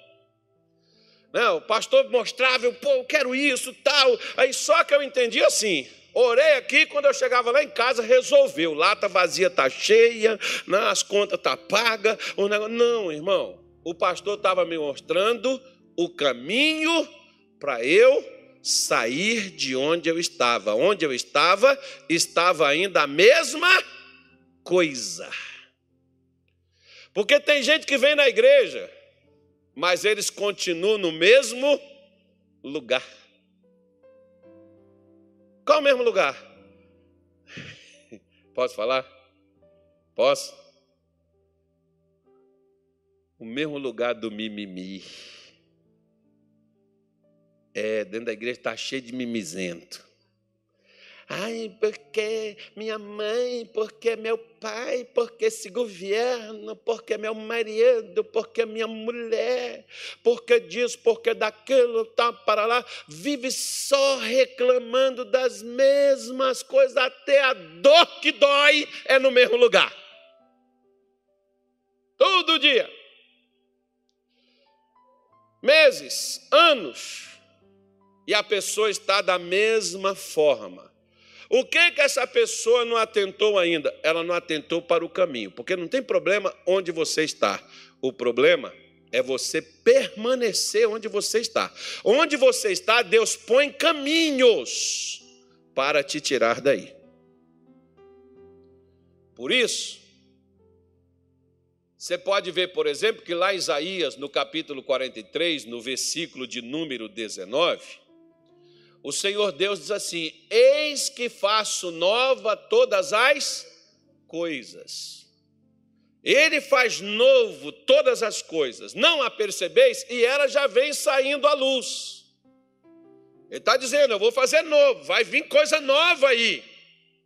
Não, o pastor mostrava, eu, pô, eu quero isso, tal. Aí só que eu entendi assim. Orei aqui, quando eu chegava lá em casa, resolveu. Lata vazia está cheia, né, as contas tá pagas. O negócio... Não, irmão. O pastor estava me mostrando o caminho para eu sair de onde eu estava. Onde eu estava, estava ainda a mesma coisa. Porque tem gente que vem na igreja, mas eles continuam no mesmo lugar. Qual o mesmo lugar? Posso falar? Posso? O mesmo lugar do mimimi. É, dentro da igreja está cheio de mimizento. Ai, porque minha mãe, porque meu pai, porque esse governo, porque meu marido, porque minha mulher, porque disso, porque daquilo, tá para lá, vive só reclamando das mesmas coisas, até a dor que dói é no mesmo lugar. Todo dia. Meses, anos, e a pessoa está da mesma forma. O que que essa pessoa não atentou ainda? Ela não atentou para o caminho, porque não tem problema onde você está. O problema é você permanecer onde você está. Onde você está, Deus põe caminhos para te tirar daí. Por isso, você pode ver, por exemplo, que lá em Isaías, no capítulo 43, no versículo de número 19, o Senhor Deus diz assim: Eis que faço nova todas as coisas. Ele faz novo todas as coisas, não a percebeis? E ela já vem saindo à luz. Ele está dizendo: Eu vou fazer novo, vai vir coisa nova aí.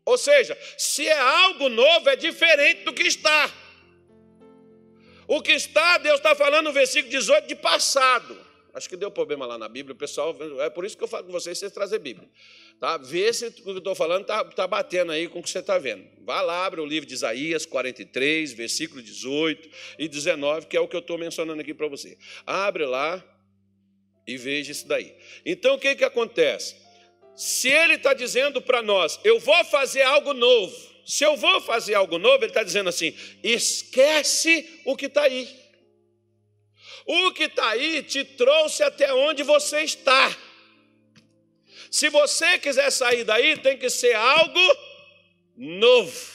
Ou seja, se é algo novo, é diferente do que está. O que está, Deus está falando no versículo 18 de passado. Acho que deu problema lá na Bíblia, o pessoal. É por isso que eu falo com vocês, vocês trazer Bíblia. Tá? Vê se o que eu estou falando está tá batendo aí com o que você está vendo. Vá lá, abre o livro de Isaías 43, versículo 18 e 19, que é o que eu estou mencionando aqui para você. Abre lá e veja isso daí. Então o que, que acontece? Se ele está dizendo para nós, eu vou fazer algo novo. Se eu vou fazer algo novo, ele está dizendo assim: esquece o que está aí. O que está aí te trouxe até onde você está. Se você quiser sair daí, tem que ser algo novo.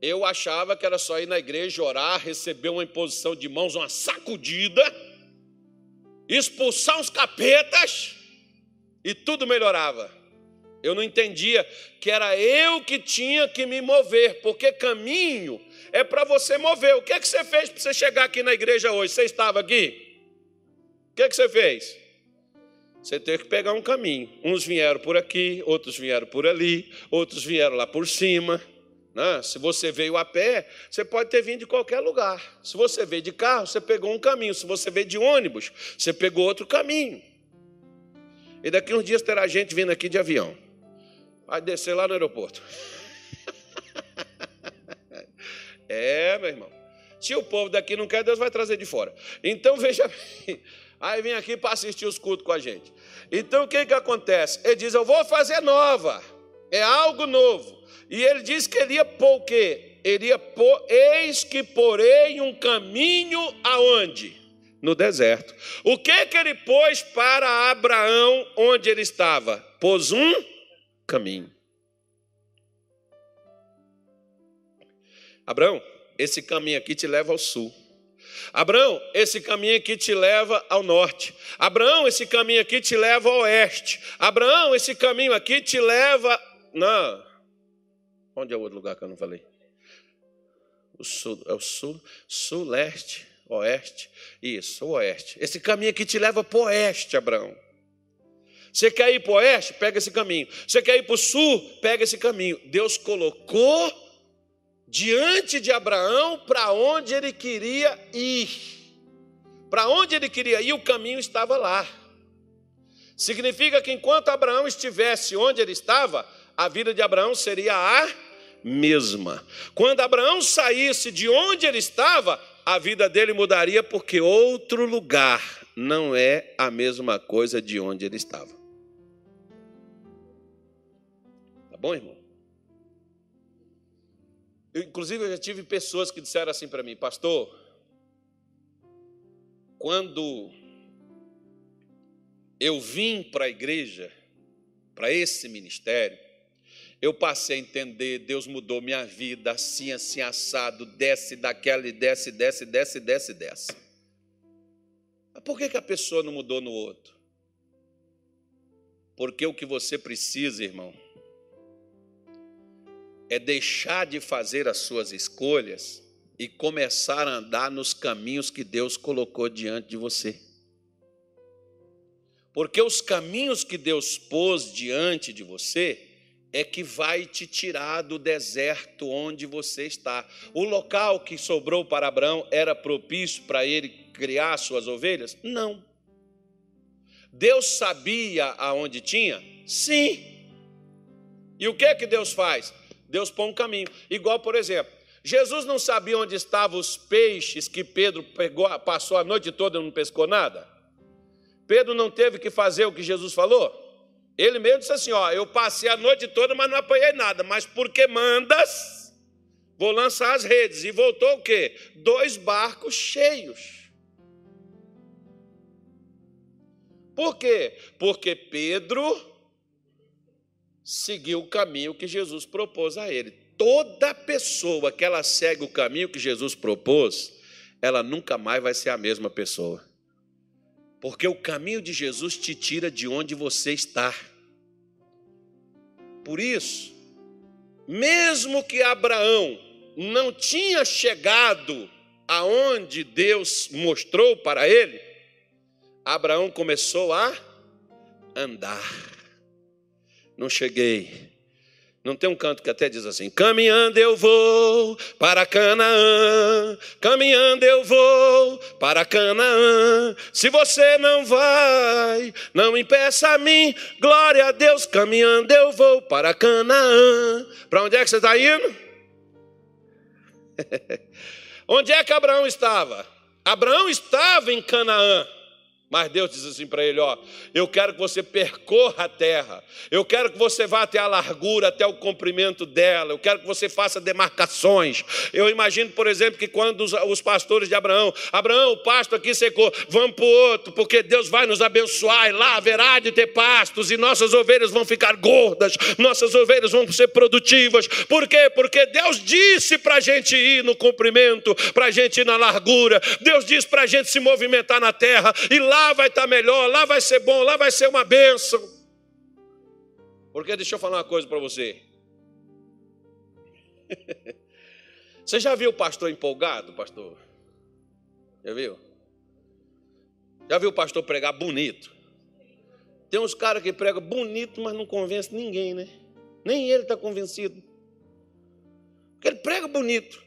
Eu achava que era só ir na igreja orar, receber uma imposição de mãos, uma sacudida, expulsar uns capetas e tudo melhorava. Eu não entendia que era eu que tinha que me mover, porque caminho é para você mover. O que, é que você fez para você chegar aqui na igreja hoje? Você estava aqui? O que, é que você fez? Você teve que pegar um caminho. Uns vieram por aqui, outros vieram por ali, outros vieram lá por cima. Né? Se você veio a pé, você pode ter vindo de qualquer lugar. Se você veio de carro, você pegou um caminho. Se você veio de ônibus, você pegou outro caminho. E daqui uns dias terá gente vindo aqui de avião. Vai descer lá no aeroporto. É, meu irmão. Se o povo daqui não quer, Deus vai trazer de fora. Então veja bem. Aí vem aqui para assistir os cultos com a gente. Então o que, que acontece? Ele diz: Eu vou fazer nova. É algo novo. E ele diz que ele ia pôr o quê? Ele ia pôr, eis que porei um caminho aonde? No deserto. O que que ele pôs para Abraão onde ele estava? Pôs um caminho. Abraão, esse caminho aqui te leva ao sul. Abraão, esse caminho aqui te leva ao norte. Abraão, esse caminho aqui te leva ao oeste. Abraão, esse caminho aqui te leva. Não. Onde é o outro lugar que eu não falei? O sul, é o sul, sul, leste, oeste. Isso, o oeste. Esse caminho aqui te leva para o oeste, Abraão. Você quer ir para o oeste? Pega esse caminho. Você quer ir para o sul? Pega esse caminho. Deus colocou diante de Abraão para onde ele queria ir. Para onde ele queria ir, o caminho estava lá. Significa que enquanto Abraão estivesse onde ele estava, a vida de Abraão seria a mesma. Quando Abraão saísse de onde ele estava, a vida dele mudaria, porque outro lugar não é a mesma coisa de onde ele estava. Bom, irmão? Eu, inclusive, eu já tive pessoas que disseram assim para mim, pastor, quando eu vim para a igreja, para esse ministério, eu passei a entender, Deus mudou minha vida, assim, assim, assado, desce daquela e desce, desce, desce, desce, desce. Mas por que, que a pessoa não mudou no outro? Porque o que você precisa, irmão, é deixar de fazer as suas escolhas e começar a andar nos caminhos que Deus colocou diante de você. Porque os caminhos que Deus pôs diante de você é que vai te tirar do deserto onde você está. O local que sobrou para Abraão era propício para ele criar suas ovelhas? Não. Deus sabia aonde tinha? Sim. E o que é que Deus faz? Deus põe um caminho. Igual, por exemplo, Jesus não sabia onde estavam os peixes que Pedro pegou, passou a noite toda e não pescou nada? Pedro não teve que fazer o que Jesus falou? Ele mesmo disse assim: Ó, eu passei a noite toda, mas não apanhei nada. Mas porque mandas, vou lançar as redes. E voltou o quê? Dois barcos cheios. Por quê? Porque Pedro seguiu o caminho que Jesus propôs a ele. Toda pessoa que ela segue o caminho que Jesus propôs, ela nunca mais vai ser a mesma pessoa. Porque o caminho de Jesus te tira de onde você está. Por isso, mesmo que Abraão não tinha chegado aonde Deus mostrou para ele, Abraão começou a andar. Não cheguei, não tem um canto que até diz assim: caminhando eu vou para Canaã, caminhando eu vou para Canaã. Se você não vai, não impeça a mim, glória a Deus, caminhando eu vou para Canaã. Para onde é que você está indo? onde é que Abraão estava? Abraão estava em Canaã. Mas Deus diz assim para ele: Ó, eu quero que você percorra a terra, eu quero que você vá até a largura, até o comprimento dela, eu quero que você faça demarcações. Eu imagino, por exemplo, que quando os, os pastores de Abraão, Abraão, o pasto aqui secou, vamos para o outro, porque Deus vai nos abençoar, e lá haverá de ter pastos, e nossas ovelhas vão ficar gordas, nossas ovelhas vão ser produtivas. Por quê? Porque Deus disse para a gente ir no comprimento, para a gente ir na largura, Deus disse para a gente se movimentar na terra, e lá lá vai estar melhor, lá vai ser bom, lá vai ser uma bênção. Porque deixa eu falar uma coisa para você. Você já viu o pastor empolgado, pastor? Já viu? Já viu o pastor pregar bonito? Tem uns caras que pregam bonito, mas não convence ninguém, né? Nem ele está convencido. Porque ele prega bonito.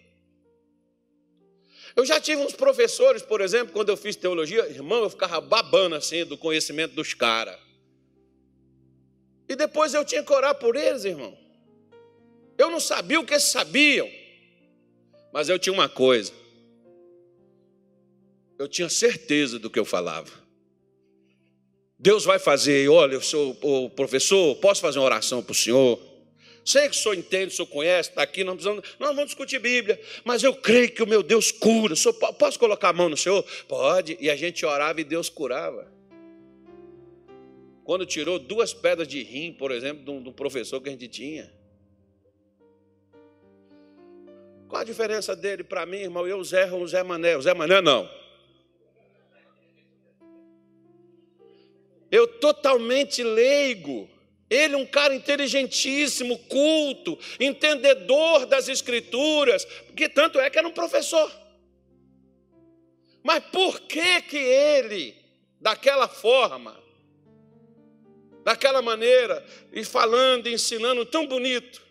Eu já tive uns professores, por exemplo, quando eu fiz teologia, irmão, eu ficava babando assim do conhecimento dos caras. E depois eu tinha que orar por eles, irmão. Eu não sabia o que eles sabiam, mas eu tinha uma coisa. Eu tinha certeza do que eu falava. Deus vai fazer, olha, eu sou o professor, posso fazer uma oração para o senhor? Sei que o senhor entende, o senhor conhece, está aqui, não precisamos, não vamos discutir Bíblia, mas eu creio que o meu Deus cura. Senhor, posso colocar a mão no senhor? Pode. E a gente orava e Deus curava. Quando tirou duas pedras de rim, por exemplo, de um professor que a gente tinha. Qual a diferença dele para mim, irmão? Eu, Zé, o Zé Mané. O Zé Mané não. Eu totalmente leigo. Ele, um cara inteligentíssimo, culto, entendedor das escrituras, que tanto é que era um professor. Mas por que que ele, daquela forma, daquela maneira, e falando, ensinando tão bonito,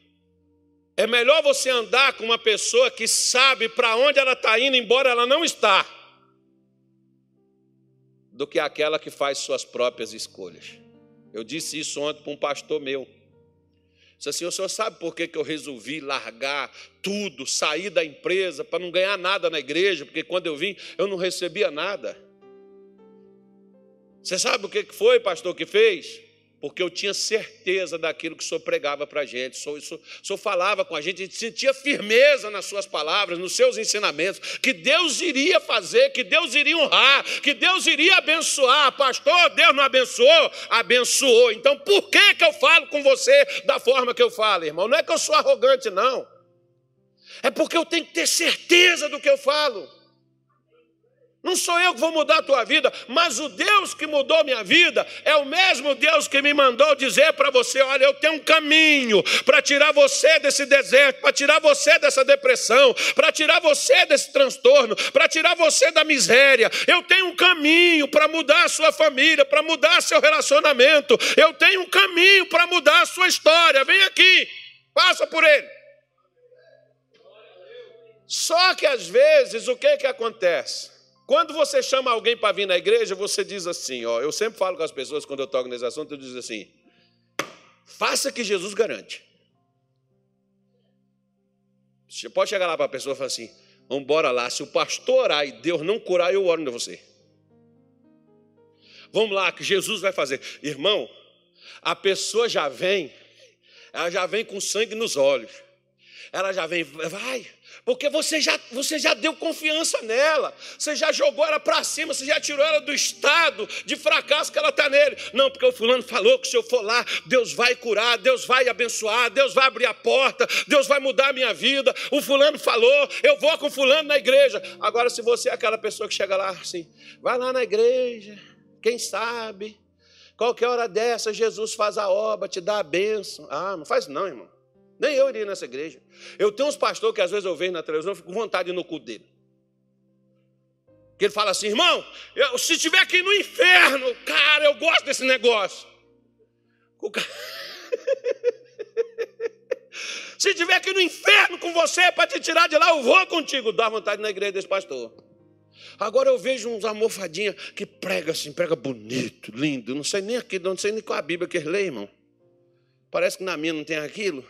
é melhor você andar com uma pessoa que sabe para onde ela está indo, embora ela não está, do que aquela que faz suas próprias escolhas. Eu disse isso ontem para um pastor meu. Disse assim: o senhor sabe por que, que eu resolvi largar tudo, sair da empresa para não ganhar nada na igreja? Porque quando eu vim, eu não recebia nada. Você sabe o que foi, pastor, que fez? Porque eu tinha certeza daquilo que o senhor pregava para a gente, o senhor, o, senhor, falava com a gente, a gente sentia firmeza nas suas palavras, nos seus ensinamentos, que Deus iria fazer, que Deus iria honrar, que Deus iria abençoar. Pastor, Deus não abençoou? Abençoou. Então por que, que eu falo com você da forma que eu falo, irmão? Não é que eu sou arrogante, não. É porque eu tenho que ter certeza do que eu falo. Não sou eu que vou mudar a tua vida, mas o Deus que mudou minha vida é o mesmo Deus que me mandou dizer para você: olha, eu tenho um caminho para tirar você desse deserto, para tirar você dessa depressão, para tirar você desse transtorno, para tirar você da miséria. Eu tenho um caminho para mudar a sua família, para mudar seu relacionamento. Eu tenho um caminho para mudar a sua história. Vem aqui, passa por ele. Só que às vezes o que, que acontece? Quando você chama alguém para vir na igreja, você diz assim, ó, eu sempre falo com as pessoas quando eu toco nesse assunto, eu digo assim: faça que Jesus garante. Você pode chegar lá para a pessoa e falar assim: vamos embora lá, se o pastor orar e Deus não curar, eu oro em você. Vamos lá, que Jesus vai fazer. Irmão, a pessoa já vem, ela já vem com sangue nos olhos. Ela já vem, vai, porque você já, você já deu confiança nela, você já jogou ela para cima, você já tirou ela do estado de fracasso que ela está nele. Não, porque o fulano falou que se eu for lá, Deus vai curar, Deus vai abençoar, Deus vai abrir a porta, Deus vai mudar a minha vida. O fulano falou, eu vou com o fulano na igreja. Agora, se você é aquela pessoa que chega lá assim, vai lá na igreja, quem sabe, qualquer hora dessa, Jesus faz a obra, te dá a bênção. Ah, não faz não, irmão. Nem eu iria nessa igreja. Eu tenho uns pastores que às vezes eu vejo na televisão e fico com vontade no culto dele. Que ele fala assim, irmão, eu, se estiver aqui no inferno, cara, eu gosto desse negócio. Cara... se estiver aqui no inferno com você para te tirar de lá, eu vou contigo. Dá vontade na igreja desse pastor. Agora eu vejo uns almofadinhas que prega assim, prega bonito, lindo. Não sei nem aqui, não sei nem qual a Bíblia que eles lê, irmão. Parece que na minha não tem aquilo.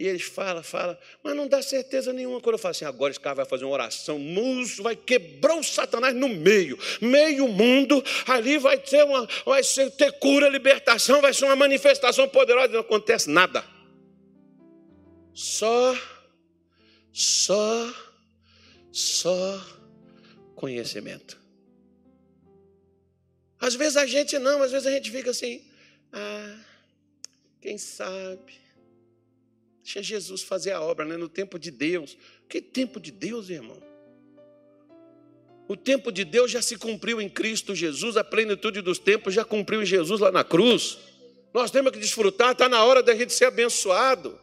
E eles falam, falam, mas não dá certeza nenhuma. Quando eu falo assim, agora esse cara vai fazer uma oração, muso, vai quebrar o Satanás no meio, meio mundo, ali vai ter uma, vai ter cura, libertação, vai ser uma manifestação poderosa, não acontece nada. Só, só, só conhecimento. Às vezes a gente não, às vezes a gente fica assim, ah, quem sabe? Deixa Jesus fazer a obra, né? No tempo de Deus. Que tempo de Deus, irmão? O tempo de Deus já se cumpriu em Cristo Jesus, a plenitude dos tempos já cumpriu em Jesus lá na cruz. Nós temos que desfrutar, está na hora da gente ser abençoado.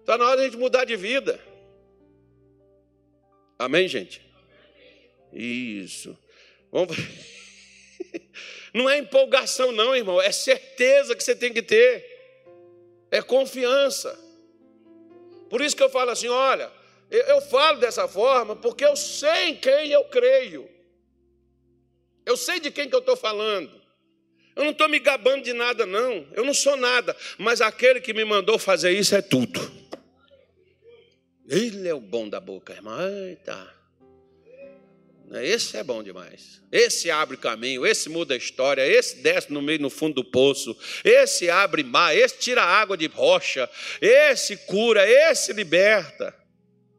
Está na hora da gente mudar de vida. Amém, gente? Isso. Vamos... Não é empolgação, não, irmão. É certeza que você tem que ter. É confiança. Por isso que eu falo assim: olha, eu falo dessa forma porque eu sei em quem eu creio. Eu sei de quem que eu estou falando. Eu não estou me gabando de nada, não. Eu não sou nada. Mas aquele que me mandou fazer isso é tudo. Ele é o bom da boca, irmão. Eita. Esse é bom demais. Esse abre caminho, esse muda a história, esse desce no meio, no fundo do poço, esse abre mar, esse tira água de rocha, esse cura, esse liberta.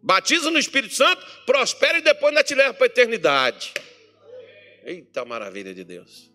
Batiza no Espírito Santo, prospera e depois ainda te leva para a eternidade. Eita maravilha de Deus.